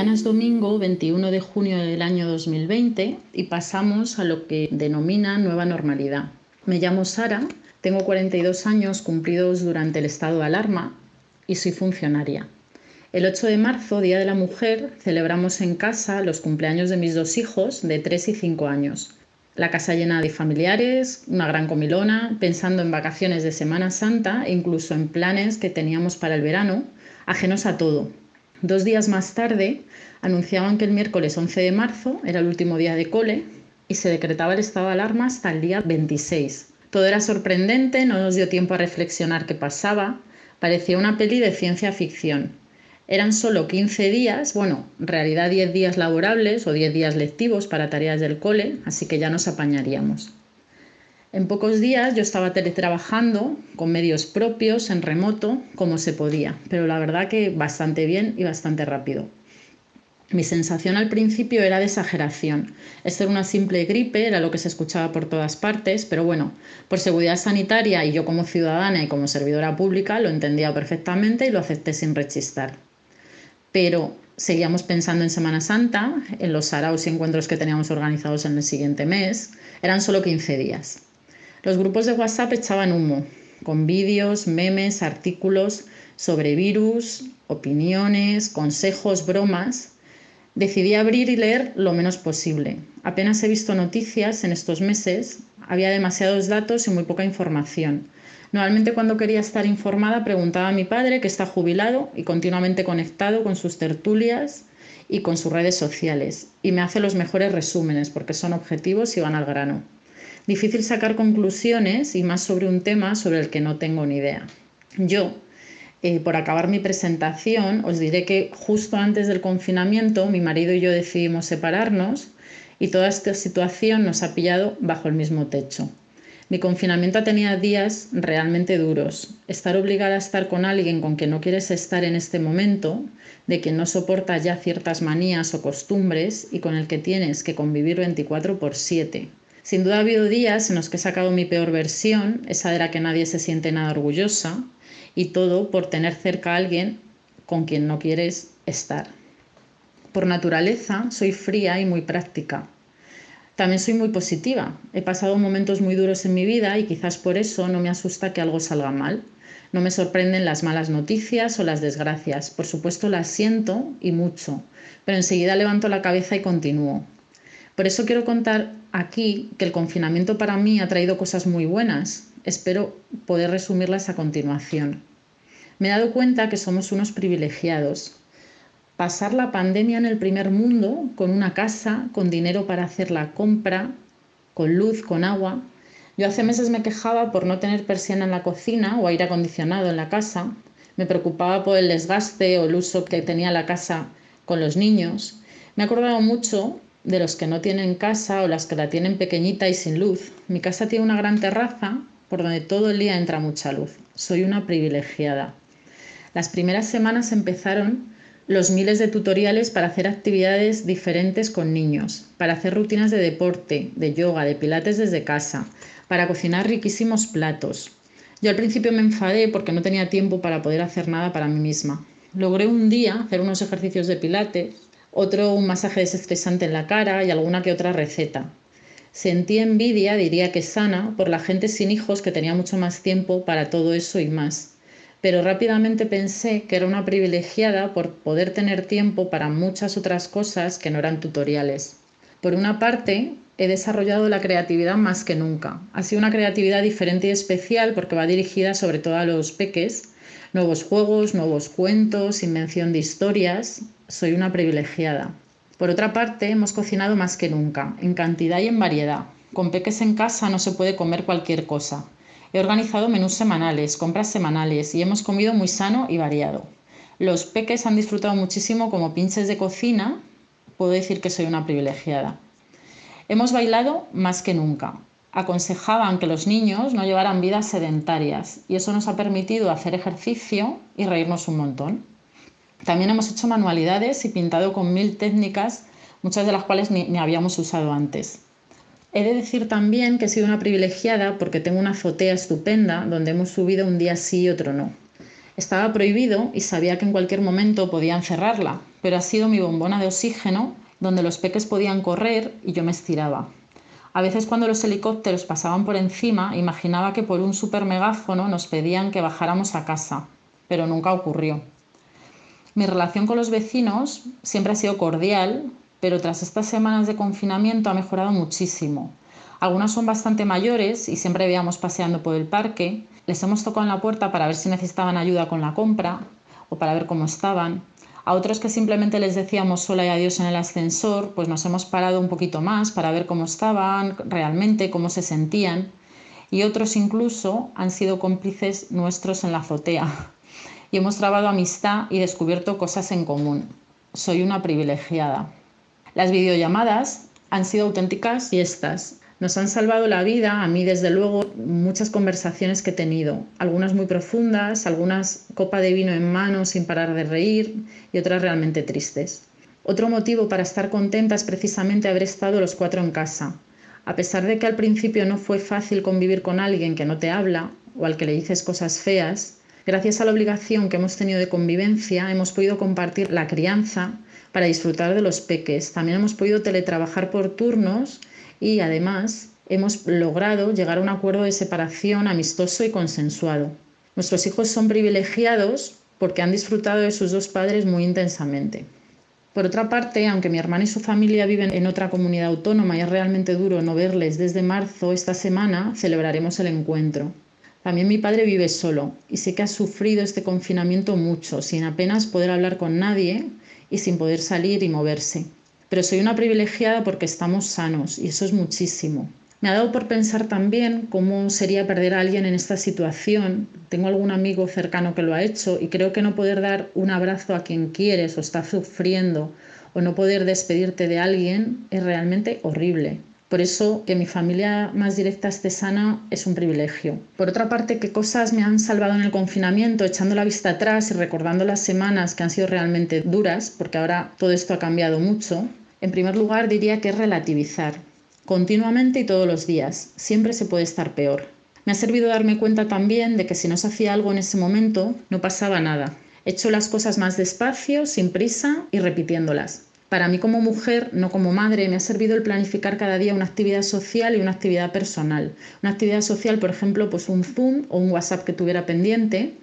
Mañana es domingo 21 de junio del año 2020 y pasamos a lo que denomina nueva normalidad. Me llamo Sara, tengo 42 años cumplidos durante el estado de alarma y soy funcionaria. El 8 de marzo, Día de la Mujer, celebramos en casa los cumpleaños de mis dos hijos de 3 y 5 años. La casa llena de familiares, una gran comilona, pensando en vacaciones de Semana Santa e incluso en planes que teníamos para el verano, ajenos a todo. Dos días más tarde anunciaban que el miércoles 11 de marzo era el último día de cole y se decretaba el estado de alarma hasta el día 26. Todo era sorprendente, no nos dio tiempo a reflexionar qué pasaba, parecía una peli de ciencia ficción. Eran solo 15 días, bueno, en realidad 10 días laborables o 10 días lectivos para tareas del cole, así que ya nos apañaríamos. En pocos días yo estaba teletrabajando con medios propios, en remoto, como se podía, pero la verdad que bastante bien y bastante rápido. Mi sensación al principio era de exageración. Esto era una simple gripe, era lo que se escuchaba por todas partes, pero bueno, por seguridad sanitaria y yo como ciudadana y como servidora pública lo entendía perfectamente y lo acepté sin rechistar pero seguíamos pensando en Semana Santa, en los saraos y encuentros que teníamos organizados en el siguiente mes. Eran solo 15 días. Los grupos de WhatsApp echaban humo, con vídeos, memes, artículos sobre virus, opiniones, consejos, bromas. Decidí abrir y leer lo menos posible. Apenas he visto noticias en estos meses, había demasiados datos y muy poca información. Normalmente cuando quería estar informada preguntaba a mi padre, que está jubilado y continuamente conectado con sus tertulias y con sus redes sociales, y me hace los mejores resúmenes porque son objetivos y van al grano. Difícil sacar conclusiones y más sobre un tema sobre el que no tengo ni idea. Yo, eh, por acabar mi presentación, os diré que justo antes del confinamiento mi marido y yo decidimos separarnos y toda esta situación nos ha pillado bajo el mismo techo. Mi confinamiento tenía días realmente duros. Estar obligada a estar con alguien con quien no quieres estar en este momento, de quien no soporta ya ciertas manías o costumbres y con el que tienes que convivir 24 por 7. Sin duda ha habido días en los que he sacado mi peor versión, esa de la que nadie se siente nada orgullosa, y todo por tener cerca a alguien con quien no quieres estar. Por naturaleza soy fría y muy práctica. También soy muy positiva. He pasado momentos muy duros en mi vida y quizás por eso no me asusta que algo salga mal. No me sorprenden las malas noticias o las desgracias. Por supuesto las siento y mucho, pero enseguida levanto la cabeza y continúo. Por eso quiero contar aquí que el confinamiento para mí ha traído cosas muy buenas. Espero poder resumirlas a continuación. Me he dado cuenta que somos unos privilegiados, pasar la pandemia en el primer mundo con una casa, con dinero para hacer la compra, con luz, con agua. Yo hace meses me quejaba por no tener persiana en la cocina o aire acondicionado en la casa. Me preocupaba por el desgaste o el uso que tenía la casa con los niños. Me he acordado mucho de los que no tienen casa o las que la tienen pequeñita y sin luz. Mi casa tiene una gran terraza por donde todo el día entra mucha luz. Soy una privilegiada. Las primeras semanas empezaron los miles de tutoriales para hacer actividades diferentes con niños, para hacer rutinas de deporte, de yoga, de pilates desde casa, para cocinar riquísimos platos. Yo al principio me enfadé porque no tenía tiempo para poder hacer nada para mí misma. Logré un día hacer unos ejercicios de pilates, otro un masaje desestresante en la cara y alguna que otra receta. Sentí envidia, diría que sana, por la gente sin hijos que tenía mucho más tiempo para todo eso y más pero rápidamente pensé que era una privilegiada por poder tener tiempo para muchas otras cosas que no eran tutoriales. Por una parte, he desarrollado la creatividad más que nunca. Ha sido una creatividad diferente y especial porque va dirigida sobre todo a los peques, nuevos juegos, nuevos cuentos, invención de historias. Soy una privilegiada. Por otra parte, hemos cocinado más que nunca, en cantidad y en variedad. Con peques en casa no se puede comer cualquier cosa. He organizado menús semanales, compras semanales y hemos comido muy sano y variado. Los peques han disfrutado muchísimo como pinches de cocina. Puedo decir que soy una privilegiada. Hemos bailado más que nunca. Aconsejaban que los niños no llevaran vidas sedentarias y eso nos ha permitido hacer ejercicio y reírnos un montón. También hemos hecho manualidades y pintado con mil técnicas, muchas de las cuales ni, ni habíamos usado antes. He de decir también que he sido una privilegiada porque tengo una azotea estupenda donde hemos subido un día sí y otro no. Estaba prohibido y sabía que en cualquier momento podían cerrarla, pero ha sido mi bombona de oxígeno donde los peques podían correr y yo me estiraba. A veces cuando los helicópteros pasaban por encima, imaginaba que por un super megáfono nos pedían que bajáramos a casa, pero nunca ocurrió. Mi relación con los vecinos siempre ha sido cordial, pero tras estas semanas de confinamiento ha mejorado muchísimo. Algunas son bastante mayores y siempre veíamos paseando por el parque. Les hemos tocado en la puerta para ver si necesitaban ayuda con la compra o para ver cómo estaban. A otros que simplemente les decíamos hola y adiós en el ascensor, pues nos hemos parado un poquito más para ver cómo estaban realmente, cómo se sentían. Y otros incluso han sido cómplices nuestros en la azotea y hemos trabado amistad y descubierto cosas en común. Soy una privilegiada. Las videollamadas han sido auténticas fiestas. Nos han salvado la vida, a mí desde luego, muchas conversaciones que he tenido, algunas muy profundas, algunas copa de vino en mano sin parar de reír y otras realmente tristes. Otro motivo para estar contenta es precisamente haber estado los cuatro en casa. A pesar de que al principio no fue fácil convivir con alguien que no te habla o al que le dices cosas feas, Gracias a la obligación que hemos tenido de convivencia, hemos podido compartir la crianza para disfrutar de los peques. También hemos podido teletrabajar por turnos y además hemos logrado llegar a un acuerdo de separación amistoso y consensuado. Nuestros hijos son privilegiados porque han disfrutado de sus dos padres muy intensamente. Por otra parte, aunque mi hermana y su familia viven en otra comunidad autónoma y es realmente duro no verles desde marzo, esta semana celebraremos el encuentro. También mi padre vive solo y sé que ha sufrido este confinamiento mucho, sin apenas poder hablar con nadie y sin poder salir y moverse. Pero soy una privilegiada porque estamos sanos y eso es muchísimo. Me ha dado por pensar también cómo sería perder a alguien en esta situación. Tengo algún amigo cercano que lo ha hecho y creo que no poder dar un abrazo a quien quieres o está sufriendo o no poder despedirte de alguien es realmente horrible. Por eso que mi familia más directa esté sana es un privilegio. Por otra parte, ¿qué cosas me han salvado en el confinamiento? Echando la vista atrás y recordando las semanas que han sido realmente duras, porque ahora todo esto ha cambiado mucho. En primer lugar, diría que es relativizar. Continuamente y todos los días. Siempre se puede estar peor. Me ha servido darme cuenta también de que si no se hacía algo en ese momento, no pasaba nada. He hecho las cosas más despacio, sin prisa y repitiéndolas. Para mí como mujer, no como madre, me ha servido el planificar cada día una actividad social y una actividad personal. Una actividad social, por ejemplo, pues un Zoom o un WhatsApp que tuviera pendiente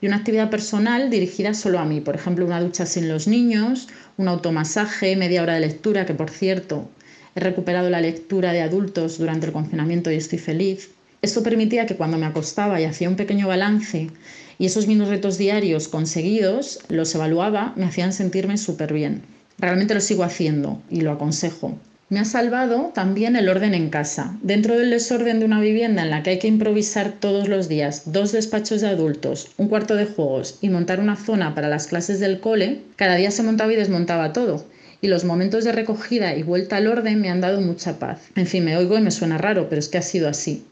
y una actividad personal dirigida solo a mí, por ejemplo, una ducha sin los niños, un automasaje, media hora de lectura, que por cierto, he recuperado la lectura de adultos durante el confinamiento y estoy feliz. Esto permitía que cuando me acostaba y hacía un pequeño balance y esos minutos diarios conseguidos, los evaluaba, me hacían sentirme súper bien. Realmente lo sigo haciendo y lo aconsejo. Me ha salvado también el orden en casa. Dentro del desorden de una vivienda en la que hay que improvisar todos los días dos despachos de adultos, un cuarto de juegos y montar una zona para las clases del cole, cada día se montaba y desmontaba todo. Y los momentos de recogida y vuelta al orden me han dado mucha paz. En fin, me oigo y me suena raro, pero es que ha sido así.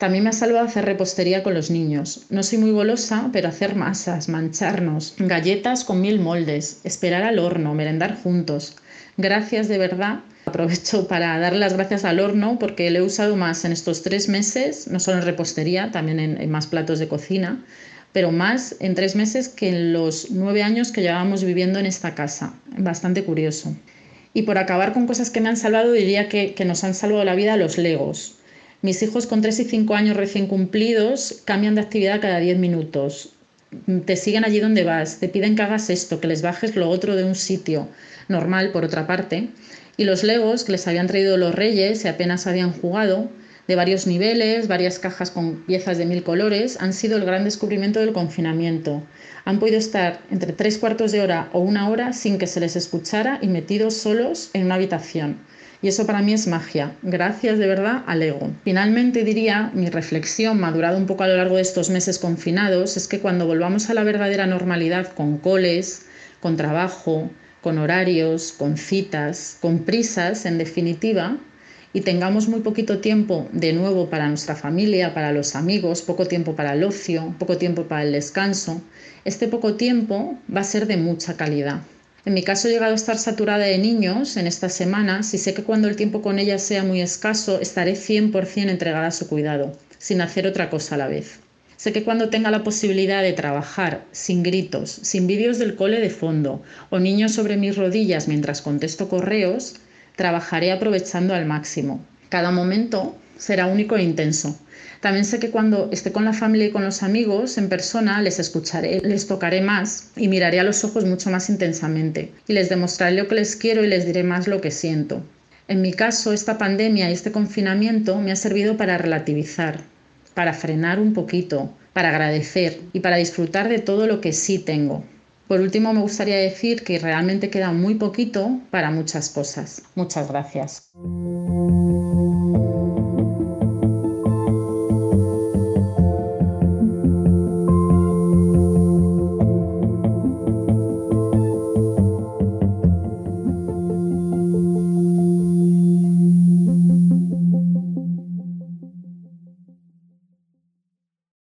También me ha salvado hacer repostería con los niños. No soy muy golosa, pero hacer masas, mancharnos, galletas con mil moldes, esperar al horno, merendar juntos. Gracias de verdad. Aprovecho para darle las gracias al horno porque lo he usado más en estos tres meses, no solo en repostería, también en, más platos de cocina, pero más en tres meses que en los nueve años que llevábamos viviendo en esta casa. Bastante curioso. Y por acabar con cosas que me han salvado, diría que nos han salvado la vida los legos. Mis hijos con 3 y 5 años recién cumplidos cambian de actividad cada 10 minutos. Te siguen allí donde vas, te piden que hagas esto, que les bajes lo otro de un sitio normal, por otra parte. Y los legos que les habían traído los reyes y apenas habían jugado, de varios niveles, varias cajas con piezas de mil colores, han sido el gran descubrimiento del confinamiento. Han podido estar entre tres cuartos de hora o una hora sin que se les escuchara y metidos solos en una habitación. Y eso para mí es magia. Gracias de verdad al ego. Finalmente diría, mi reflexión madurado un poco a lo largo de estos meses confinados, es que cuando volvamos a la verdadera normalidad con coles, con trabajo, con horarios, con citas, con prisas, en definitiva, y tengamos muy poquito tiempo de nuevo para nuestra familia, para los amigos, poco tiempo para el ocio, poco tiempo para el descanso, este poco tiempo va a ser de mucha calidad. En mi caso he llegado a estar saturada de niños en estas semanas y sé que cuando el tiempo con ellas sea muy escaso estaré 100% entregada a su cuidado, sin hacer otra cosa a la vez. Sé que cuando tenga la posibilidad de trabajar sin gritos, sin vídeos del cole de fondo o niños sobre mis rodillas mientras contesto correos, trabajaré aprovechando al máximo. Cada momento será único e intenso. También sé que cuando esté con la familia y con los amigos en persona les escucharé, les tocaré más y miraré a los ojos mucho más intensamente y les demostraré lo que les quiero y les diré más lo que siento. En mi caso, esta pandemia y este confinamiento me ha servido para relativizar, para frenar un poquito, para agradecer y para disfrutar de todo lo que sí tengo. Por último, me gustaría decir que realmente queda muy poquito para muchas cosas. Muchas gracias.